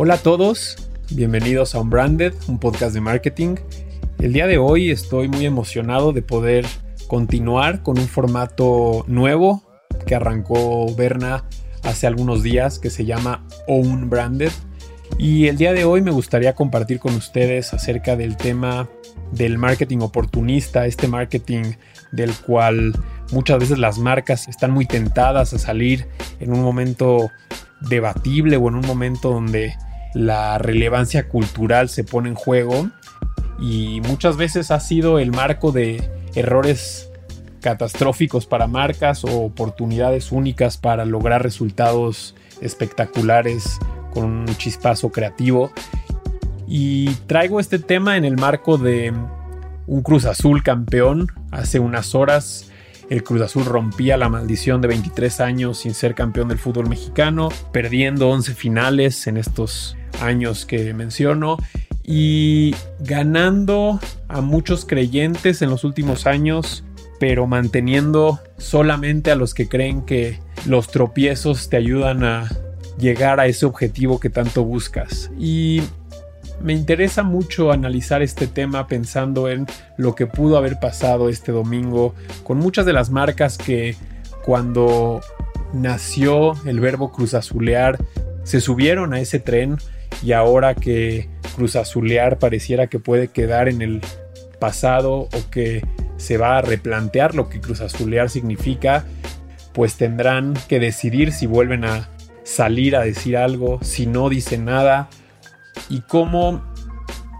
Hola a todos, bienvenidos a Unbranded, un podcast de marketing. El día de hoy estoy muy emocionado de poder continuar con un formato nuevo que arrancó Berna hace algunos días que se llama Own Branded. Y el día de hoy me gustaría compartir con ustedes acerca del tema del marketing oportunista, este marketing del cual muchas veces las marcas están muy tentadas a salir en un momento debatible o en un momento donde la relevancia cultural se pone en juego y muchas veces ha sido el marco de errores catastróficos para marcas o oportunidades únicas para lograr resultados espectaculares con un chispazo creativo. Y traigo este tema en el marco de un Cruz Azul campeón. Hace unas horas el Cruz Azul rompía la maldición de 23 años sin ser campeón del fútbol mexicano, perdiendo 11 finales en estos años que menciono y ganando a muchos creyentes en los últimos años, pero manteniendo solamente a los que creen que los tropiezos te ayudan a llegar a ese objetivo que tanto buscas. Y me interesa mucho analizar este tema pensando en lo que pudo haber pasado este domingo con muchas de las marcas que cuando nació el verbo cruzazulear se subieron a ese tren y ahora que Cruz Azulear pareciera que puede quedar en el pasado o que se va a replantear lo que Cruz Azulear significa, pues tendrán que decidir si vuelven a salir a decir algo, si no dicen nada y cómo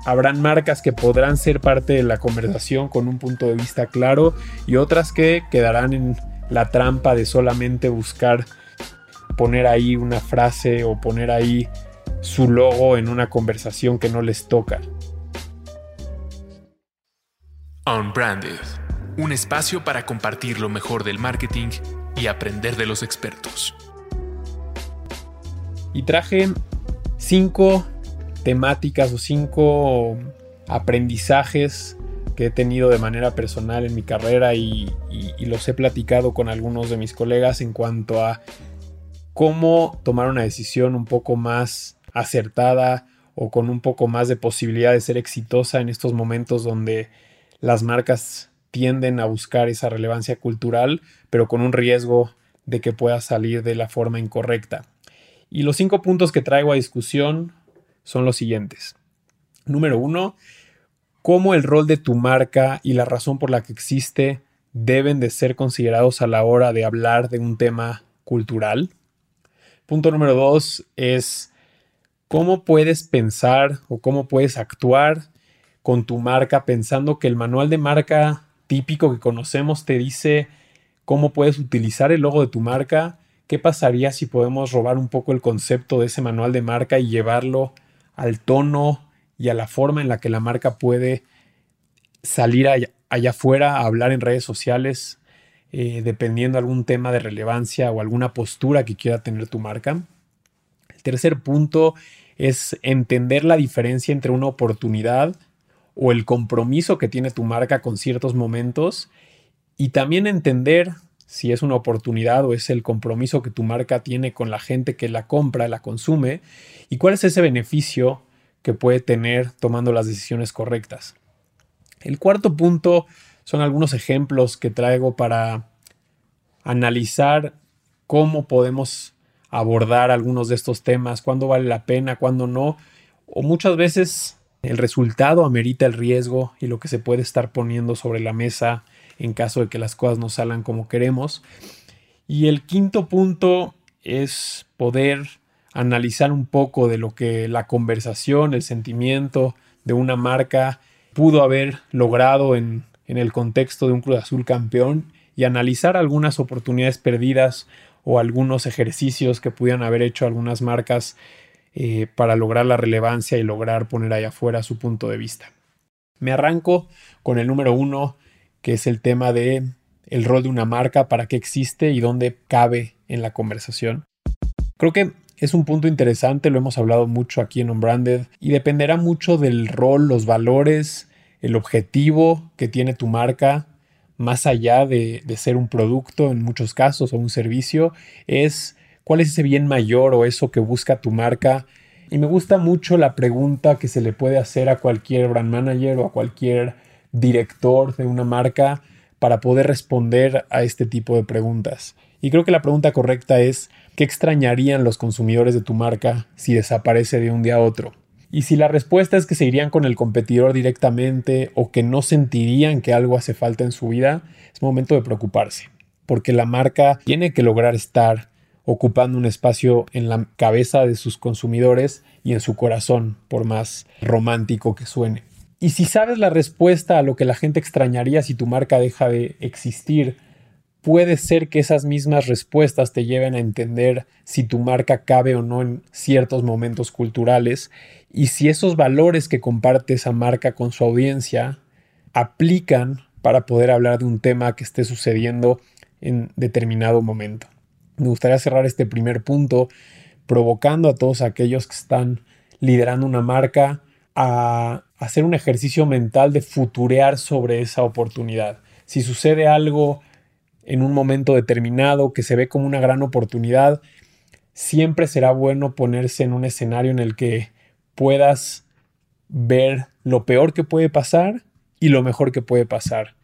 habrán marcas que podrán ser parte de la conversación con un punto de vista claro y otras que quedarán en la trampa de solamente buscar poner ahí una frase o poner ahí su logo en una conversación que no les toca. Unbranded, un espacio para compartir lo mejor del marketing y aprender de los expertos. Y traje cinco temáticas o cinco aprendizajes que he tenido de manera personal en mi carrera y, y, los he platicado con algunos de mis colegas en cuanto a cómo tomar una decisión un poco más acertada o con un poco más de posibilidad de ser exitosa en estos momentos donde las marcas tienden a buscar esa relevancia cultural, pero con un riesgo de que pueda salir de la forma incorrecta. Y los cinco puntos que traigo a discusión son los siguientes. Número uno, cómo el rol de tu marca y la razón por la que existe deben de ser considerados a la hora de hablar de un tema cultural. Punto número dos es ¿Cómo puedes pensar o cómo puedes actuar con tu marca pensando que el manual de marca típico que conocemos te dice cómo puedes utilizar el logo de tu marca? ¿Qué pasaría si podemos robar un poco el concepto de ese manual de marca y llevarlo al tono y a la forma en la que la marca puede salir allá, afuera a hablar en redes sociales, eh, dependiendo de algún tema de relevancia o alguna postura que quiera tener tu marca? Tercer punto es entender la diferencia entre una oportunidad o el compromiso que tiene tu marca con ciertos momentos y también entender si es una oportunidad o es el compromiso que tu marca tiene con la gente que la compra, la consume y cuál es ese beneficio que puede tener tomando las decisiones correctas. El cuarto punto son algunos ejemplos que traigo para analizar cómo podemos abordar algunos de estos temas, cuándo vale la pena, cuándo no, o muchas veces el resultado amerita el riesgo y lo que se puede estar poniendo sobre la mesa en caso de que las cosas no salgan como queremos. Y el quinto punto es poder analizar un poco de lo que la conversación, el sentimiento de una marca pudo haber logrado en, en el contexto de un Cruz Azul campeón y analizar algunas oportunidades perdidas o algunos ejercicios que pudieran haber hecho algunas marcas eh, para lograr la relevancia y lograr poner ahí afuera su punto de vista. Me arranco con el número uno, que es el tema de el rol de una marca, para qué existe y dónde cabe en la conversación. Creo que es un punto interesante, lo hemos hablado mucho aquí en Unbranded y dependerá mucho del rol, los valores, el objetivo que tiene tu marca más allá de, ser un producto en muchos casos o un servicio, es cuál es ese bien mayor o eso que busca tu marca Y me gusta mucho la pregunta que se le puede hacer a cualquier brand manager o a cualquier director de una marca para poder responder a este tipo de preguntas. Y creo que la pregunta correcta es, ¿qué extrañarían los consumidores de tu marca si desaparece de un día a otro? Y si la respuesta es que se irían con el competidor directamente o que no sentirían que algo hace falta en su vida, es momento de preocuparse, porque la marca tiene que lograr estar ocupando un espacio en la cabeza de sus consumidores y en su corazón, por más romántico que suene. Y si sabes la respuesta a lo que la gente extrañaría si tu marca deja de existir, puede ser que esas mismas respuestas te lleven a entender si tu marca cabe o no en ciertos momentos culturales y si esos valores que comparte esa marca con su audiencia aplican para poder hablar de un tema que esté sucediendo en determinado momento. Me gustaría cerrar este primer punto provocando a todos aquellos que están liderando una marca a hacer un ejercicio mental de futurear sobre esa oportunidad. Si sucede algo en un momento determinado que se ve como una gran oportunidad, siempre será bueno ponerse en un escenario en el que puedas ver lo peor que puede pasar y lo mejor que puede pasar.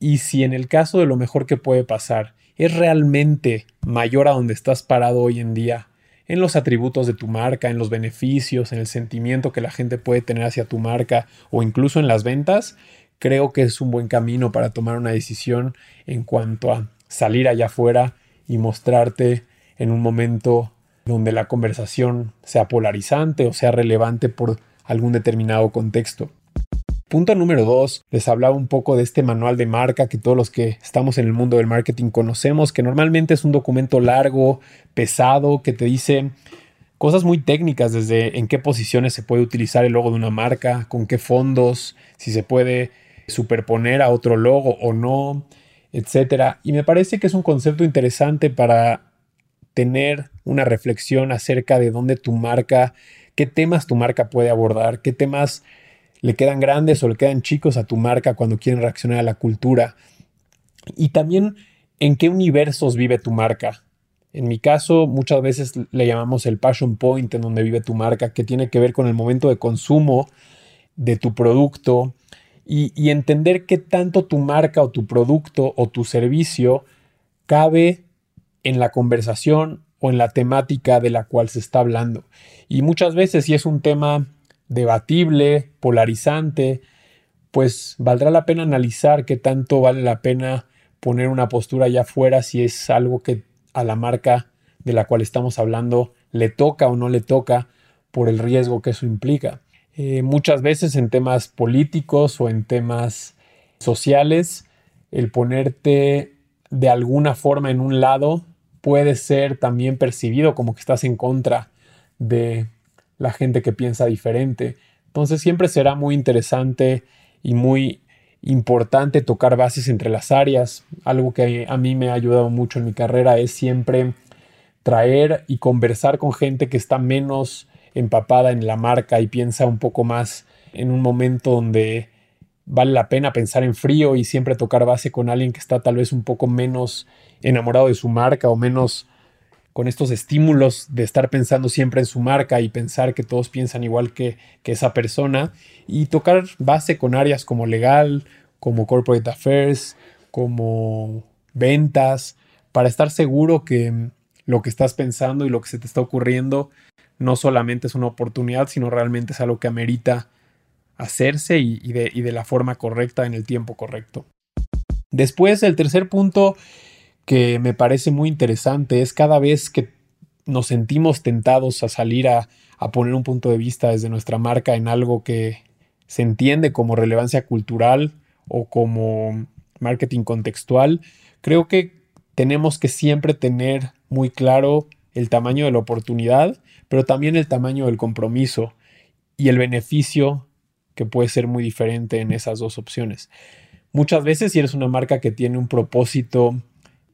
Y si en el caso de lo mejor que puede pasar es realmente mayor a donde estás parado hoy en día, en los atributos de tu marca, en los beneficios, en el sentimiento que la gente puede tener hacia tu marca o incluso en las ventas, creo que es un buen camino para tomar una decisión en cuanto a salir allá afuera y mostrarte en un momento donde la conversación sea polarizante o sea relevante por algún determinado contexto. Punto número dos, les hablaba un poco de este manual de marca que todos los que estamos en el mundo del marketing conocemos, que normalmente es un documento largo, pesado, que te dice cosas muy técnicas desde en qué posiciones se puede utilizar el logo de una marca, con qué fondos, si se puede superponer a otro logo o no, etcétera. Y me parece que es un concepto interesante para tener una reflexión acerca de dónde tu marca, qué temas tu marca puede abordar, qué temas le quedan grandes o le quedan chicos a tu marca cuando quieren reaccionar a la cultura. Y también en qué universos vive tu marca. En mi caso, muchas veces le llamamos el passion point en donde vive tu marca, que tiene que ver con el momento de consumo de tu producto y, entender qué tanto tu marca o tu producto o tu servicio cabe en la conversación o en la temática de la cual se está hablando. Y muchas veces si es un tema debatible, polarizante, pues valdrá la pena analizar qué tanto vale la pena poner una postura allá afuera si es algo que a la marca de la cual estamos hablando le toca o no le toca por el riesgo que eso implica. Eh, muchas veces en temas políticos o en temas sociales, el ponerte de alguna forma en un lado puede ser también percibido como que estás en contra de la gente que piensa diferente. Entonces siempre será muy interesante y muy importante tocar bases entre las áreas. Algo que a mí me ha ayudado mucho en mi carrera es siempre traer y conversar con gente que está menos empapada en la marca y piensa un poco más en un momento donde vale la pena pensar en frío y siempre tocar base con alguien que está tal vez un poco menos enamorado de su marca o menos con estos estímulos de estar pensando siempre en su marca y pensar que todos piensan igual que, esa persona. Y tocar base con áreas como legal, como corporate affairs, como ventas, para estar seguro que lo que estás pensando y lo que se te está ocurriendo no solamente es una oportunidad, sino realmente es algo que amerita hacerse y, de, y de la forma correcta en el tiempo correcto. Después, el tercer punto que me parece muy interesante es cada vez que nos sentimos tentados a salir a, poner un punto de vista desde nuestra marca en algo que se entiende como relevancia cultural o como marketing contextual, creo que tenemos que siempre tener muy claro el tamaño de la oportunidad, pero también el tamaño del compromiso y el beneficio que puede ser muy diferente en esas dos opciones. Muchas veces si eres una marca que tiene un propósito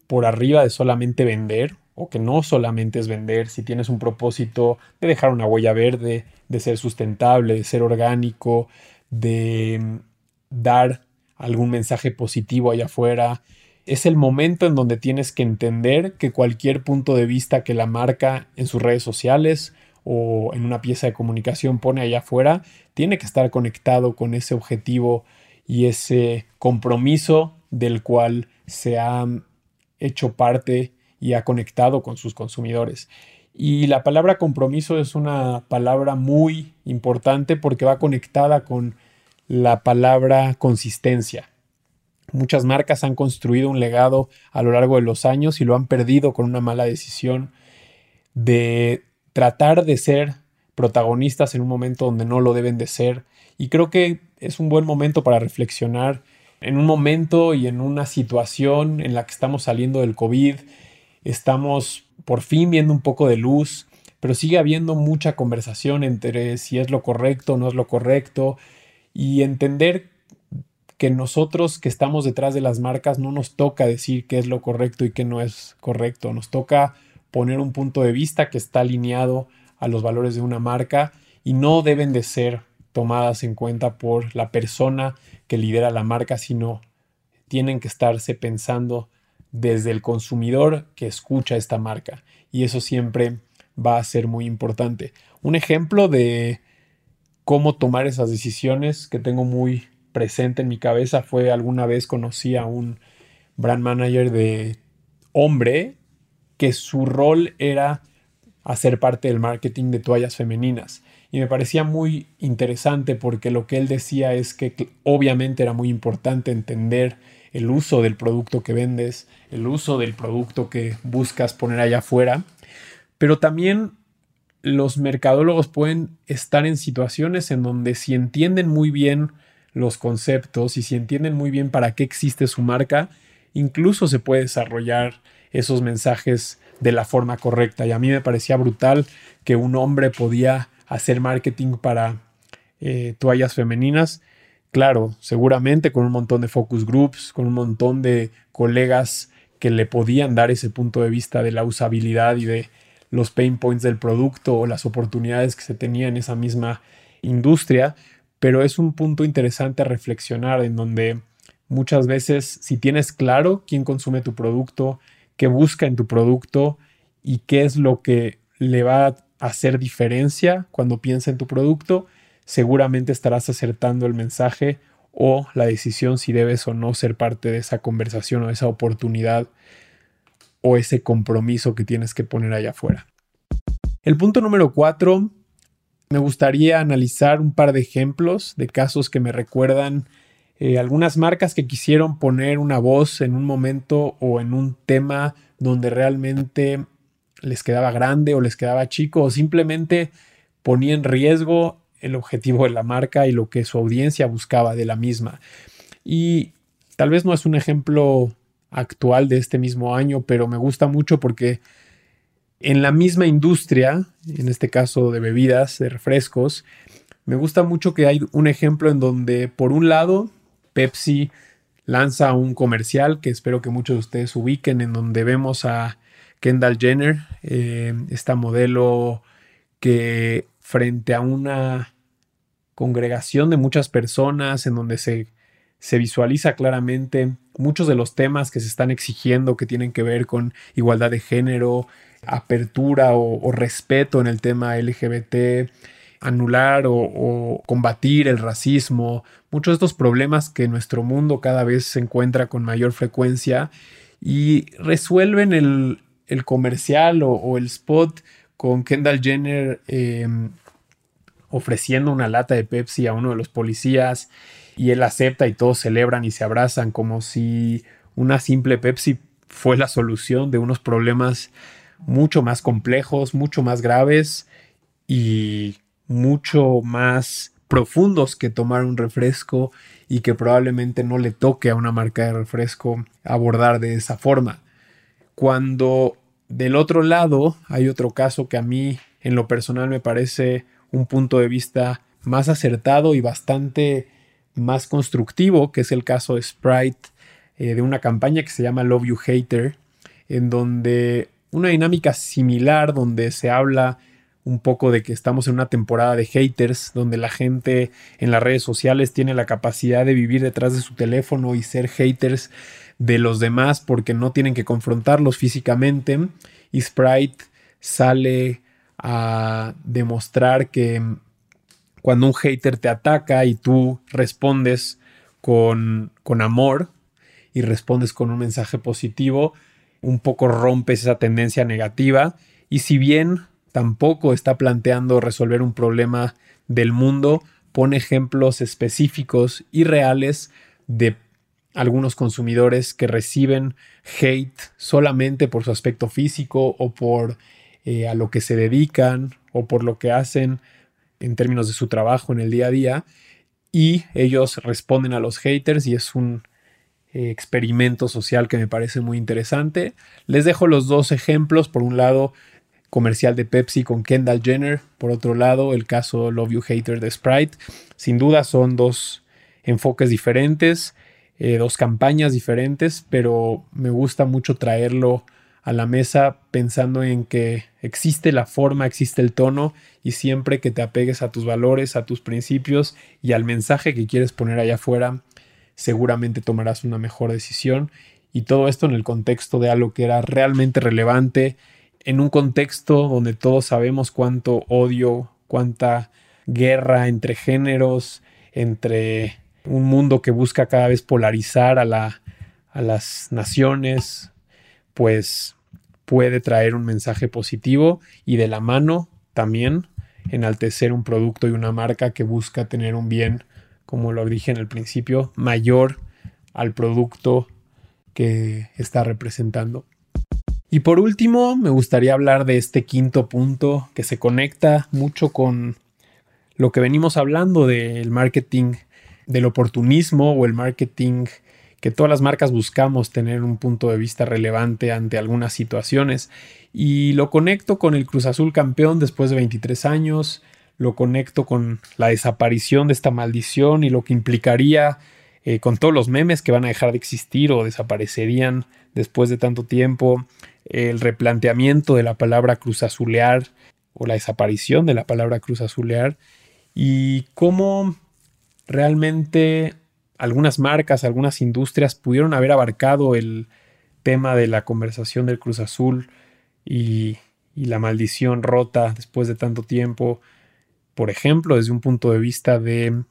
por arriba de solamente vender o que no solamente es vender, si tienes un propósito de dejar una huella verde, de ser sustentable, de ser orgánico, de mm, dar algún mensaje positivo allá afuera, es el momento en donde tienes que entender que cualquier punto de vista que la marca en sus redes sociales o en una pieza de comunicación pone allá afuera, tiene que estar conectado con ese objetivo y ese compromiso del cual se ha hecho parte y ha conectado con sus consumidores. Y la palabra compromiso es una palabra muy importante porque va conectada con la palabra consistencia. Muchas marcas han construido un legado a lo largo de los años y lo han perdido con una mala decisión de tratar de ser protagonistas en un momento donde no lo deben de ser. Y creo que es un buen momento para reflexionar en un momento y en una situación en la que estamos saliendo del COVID, estamos por fin viendo un poco de luz, pero sigue habiendo mucha conversación entre si es lo correcto o no es lo correcto y entender que nosotros que estamos detrás de las marcas no nos toca decir qué es lo correcto y qué no es correcto, nos toca poner un punto de vista que está alineado a los valores de una marca y no deben de ser tomadas en cuenta por la persona que lidera la marca, sino tienen que estarse pensando desde el consumidor que escucha esta marca. Y eso siempre va a ser muy importante. Un ejemplo de cómo tomar esas decisiones que tengo muy presente en mi cabeza fue alguna vez conocí a un brand manager de hombre que su rol era hacer parte del marketing de toallas femeninas. Y me parecía muy interesante porque lo que él decía es que obviamente era muy importante entender el uso del producto que vendes, el uso del producto que buscas poner allá afuera, pero también los mercadólogos pueden estar en situaciones en donde si entienden muy bien los conceptos y si entienden muy bien para qué existe su marca, incluso se puede desarrollar esos mensajes de la forma correcta. Y a mí me parecía brutal que un hombre podía hacer marketing para eh, toallas femeninas. Claro, seguramente con un montón de focus groups, con un montón de colegas que le podían dar ese punto de vista de la usabilidad y de los pain points del producto o las oportunidades que se tenía en esa misma industria, pero es un punto interesante a reflexionar en donde muchas veces si tienes claro quién consume tu producto, qué busca en tu producto y qué es lo que le va a hacer diferencia cuando piensa en tu producto, seguramente estarás acertando el mensaje o la decisión si debes o no ser parte de esa conversación o esa oportunidad o ese compromiso que tienes que poner allá afuera. El punto número cuatro, me gustaría analizar un par de ejemplos de casos que me recuerdan eh, algunas marcas que quisieron poner una voz en un momento o en un tema donde realmente les quedaba grande o les quedaba chico o simplemente ponía en riesgo el objetivo de la marca y lo que su audiencia buscaba de la misma. Y tal vez no es un ejemplo actual de este mismo año, pero me gusta mucho porque en la misma industria, en este caso de bebidas, de refrescos, me gusta mucho que hay un ejemplo en donde por un lado Pepsi lanza un comercial que espero que muchos de ustedes ubiquen, en donde vemos a Kendall Jenner, eh, esta modelo que frente a una congregación de muchas personas, en donde se se visualiza claramente muchos de los temas que se están exigiendo que tienen que ver con igualdad de género, apertura o, respeto en el tema LGBT, anular o, combatir el racismo, muchos de estos problemas que nuestro mundo cada vez se encuentra con mayor frecuencia y resuelven el, comercial o, el spot con Kendall Jenner em, ofreciendo una lata de Pepsi a uno de los policías y él acepta y todos celebran y se abrazan como si una simple Pepsi fue la solución de unos problemas mucho más complejos, mucho más graves y mucho más profundos que tomar un refresco y que probablemente no le toque a una marca de refresco abordar de esa forma. Cuando del otro lado hay otro caso que a mí en lo personal me parece un punto de vista más acertado y bastante más constructivo, que es el caso de Sprite, eh, de una campaña que se llama Love You Hater, en donde una dinámica similar, donde se habla un poco de que estamos en una temporada de haters, donde la gente en las redes sociales tiene la capacidad de vivir detrás de su teléfono y ser haters de los demás porque no tienen que confrontarlos físicamente. Y Sprite sale a demostrar que cuando un hater te ataca y tú respondes con, con amor y respondes con un mensaje positivo, un poco rompes esa tendencia negativa. Y si bien tampoco está planteando resolver un problema del mundo, pone ejemplos específicos y reales de algunos consumidores que reciben hate solamente por su aspecto físico o por eh, a lo que se dedican o por lo que hacen en términos de su trabajo en el día a día. Y ellos responden a los haters y es un experimento social que me parece muy interesante. Les dejo los dos ejemplos. Por un lado, comercial de Pepsi con Kendall Jenner. Por otro lado, el caso Love You Hater de Sprite. Sin duda son dos enfoques diferentes, eh, dos campañas diferentes, pero me gusta mucho traerlo a la mesa pensando en que existe la forma, existe el tono y siempre que te apegues a tus valores, a tus principios y al mensaje que quieres poner allá afuera, seguramente tomarás una mejor decisión. Y todo esto en el contexto de algo que era realmente relevante, en un contexto donde todos sabemos cuánto odio, cuánta guerra entre géneros, entre un mundo que busca cada vez polarizar a, la, a las naciones, pues puede traer un mensaje positivo y de la mano también enaltecer un producto y una marca que busca tener un bien como lo dije en el principio, mayor al producto que está representando. Y por último, me gustaría hablar de este quinto punto que se conecta mucho con lo que venimos hablando del marketing, del oportunismo o el marketing que todas las marcas buscamos tener un punto de vista relevante ante algunas situaciones. Y lo conecto con el Cruz Azul campeón después de 23 años, lo conecto con la desaparición de esta maldición y lo que implicaría eh, con todos los memes que van a dejar de existir o desaparecerían después de tanto tiempo, el replanteamiento de la palabra cruz azulear o la desaparición de la palabra cruz azulear y cómo realmente algunas marcas, algunas industrias pudieron haber abarcado el tema de la conversación del Cruz Azul y la maldición rota después de tanto tiempo por ejemplo, desde un punto de vista de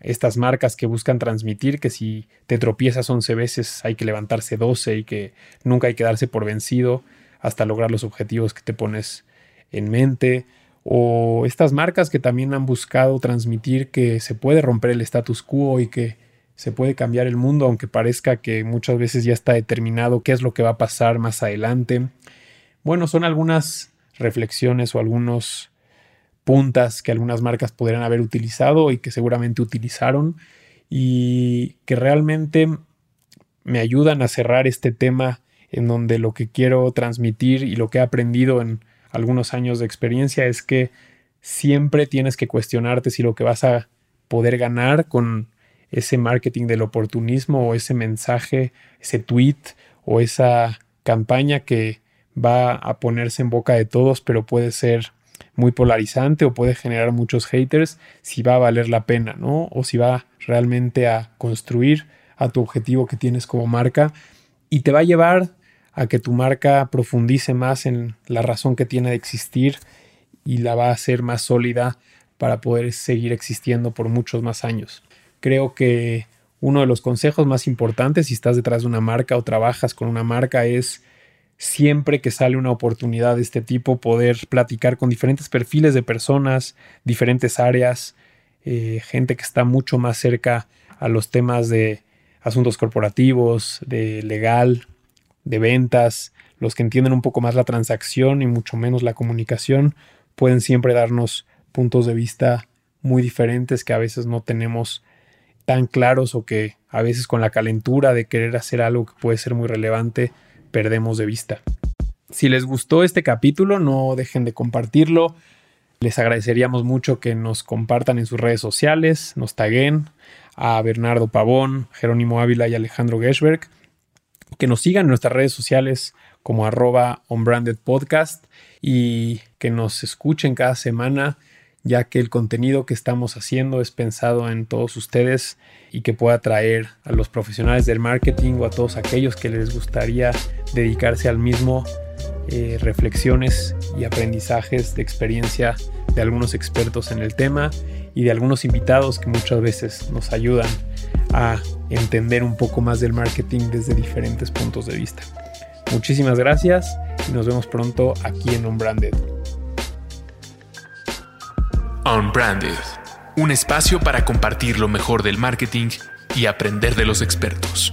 estas marcas que buscan transmitir que si te tropiezas 11 veces hay que levantarse 12 y que nunca hay que darse por vencido hasta lograr los objetivos que te pones en mente. O estas marcas que también han buscado transmitir que se puede romper el status quo y que se puede cambiar el mundo, aunque parezca que muchas veces ya está determinado qué es lo que va a pasar más adelante. Bueno, son algunas reflexiones o algunos puntas que algunas marcas podrían haber utilizado y que seguramente utilizaron y que realmente me ayudan a cerrar este tema en donde lo que quiero transmitir y lo que he aprendido en algunos años de experiencia es que siempre tienes que cuestionarte si lo que vas a poder ganar con ese marketing del oportunismo o ese mensaje, ese tweet o esa campaña que va a ponerse en boca de todos, pero puede ser muy polarizante o puede generar muchos haters si va a valer la pena, ¿no? O si va realmente a construir a tu objetivo que tienes como marca y te va a llevar a que tu marca profundice más en la razón que tiene de existir y la va a hacer más sólida para poder seguir existiendo por muchos más años. Creo que uno de los consejos más importantes si estás detrás de una marca o trabajas con una marca es siempre que sale una oportunidad de este tipo, poder platicar con diferentes perfiles de personas, diferentes áreas, eh, gente que está mucho más cerca a los temas de asuntos corporativos, de legal, de ventas, los que entienden un poco más la transacción y mucho menos la comunicación, pueden siempre darnos puntos de vista muy diferentes que a veces no tenemos tan claros o que a veces con la calentura de querer hacer algo que puede ser muy relevante, perdemos de vista. Si les gustó este capítulo, no dejen de compartirlo. Les agradeceríamos mucho que nos compartan en sus redes sociales, nos taguen a Bernardo Pavón, Jerónimo Ávila y Alejandro Geschberg. Que nos sigan en nuestras redes sociales como arroba podcast y que nos escuchen cada semana ya que el contenido que estamos haciendo es pensado en todos ustedes y que pueda atraer a los profesionales del marketing o a todos aquellos que les gustaría dedicarse al mismo eh, reflexiones y aprendizajes de experiencia de algunos expertos en el tema y de algunos invitados que muchas veces nos ayudan a entender un poco más del marketing desde diferentes puntos de vista. Muchísimas gracias y nos vemos pronto aquí en Unbranded. Unbranded, un espacio para compartir lo mejor del marketing y aprender de los expertos.